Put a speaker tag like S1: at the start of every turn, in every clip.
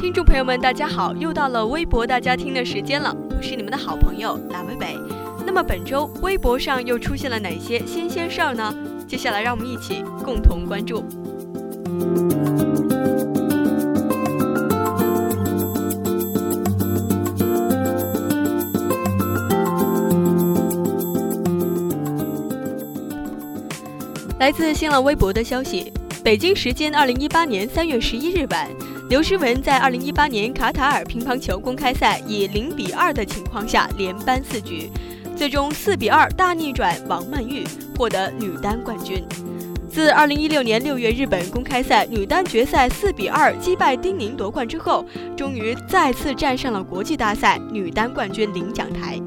S1: 听众朋友们，大家好，又到了微博大家听的时间了，我是你们的好朋友蓝伟伟。那么本周微博上又出现了哪些新鲜事儿呢？接下来让我们一起共同关注。来自新浪微博的消息，北京时间二零一八年三月十一日晚。刘诗雯在二零一八年卡塔尔乒乓球公开赛以零比二的情况下连扳四局，最终四比二大逆转王曼玉，获得女单冠军。自二零一六年六月日本公开赛女单决赛四比二击败丁宁夺冠之后，终于再次站上了国际大赛女单冠军领奖台。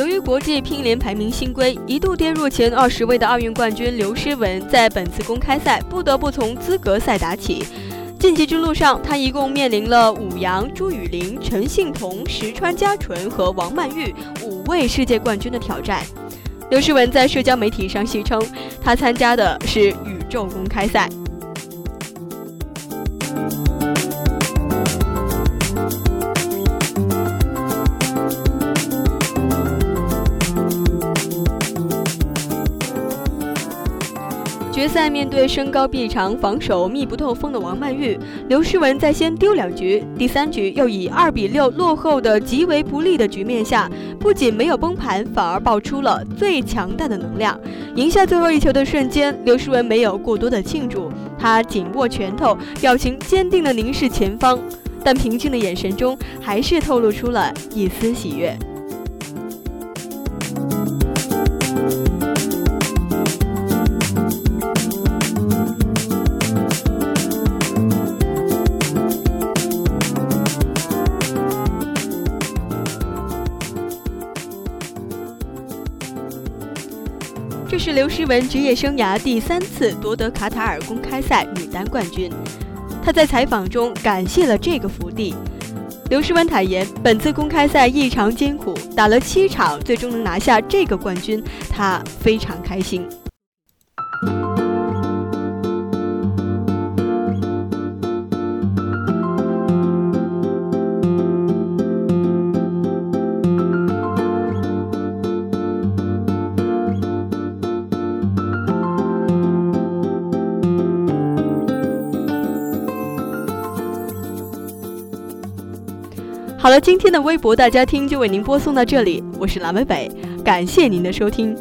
S1: 由于国际乒联排名新规，一度跌入前二十位的奥运冠军刘诗雯，在本次公开赛不得不从资格赛打起。晋级之路上，她一共面临了武阳、朱雨玲、陈幸同、石川佳纯和王曼玉五位世界冠军的挑战。刘诗雯在社交媒体上戏称，她参加的是宇宙公开赛。决赛面对身高臂长、防守密不透风的王曼玉，刘诗雯在先丢两局，第三局又以二比六落后的极为不利的局面下，不仅没有崩盘，反而爆出了最强大的能量。赢下最后一球的瞬间，刘诗雯没有过多的庆祝，她紧握拳头，表情坚定地凝视前方，但平静的眼神中还是透露出了一丝喜悦。这是刘诗雯职业生涯第三次夺得卡塔尔公开赛女单冠军。她在采访中感谢了这个福地。刘诗雯坦言，本次公开赛异常艰苦，打了七场，最终能拿下这个冠军，她非常开心。好了，今天的微博大家听就为您播送到这里，我是蓝莓北，感谢您的收听。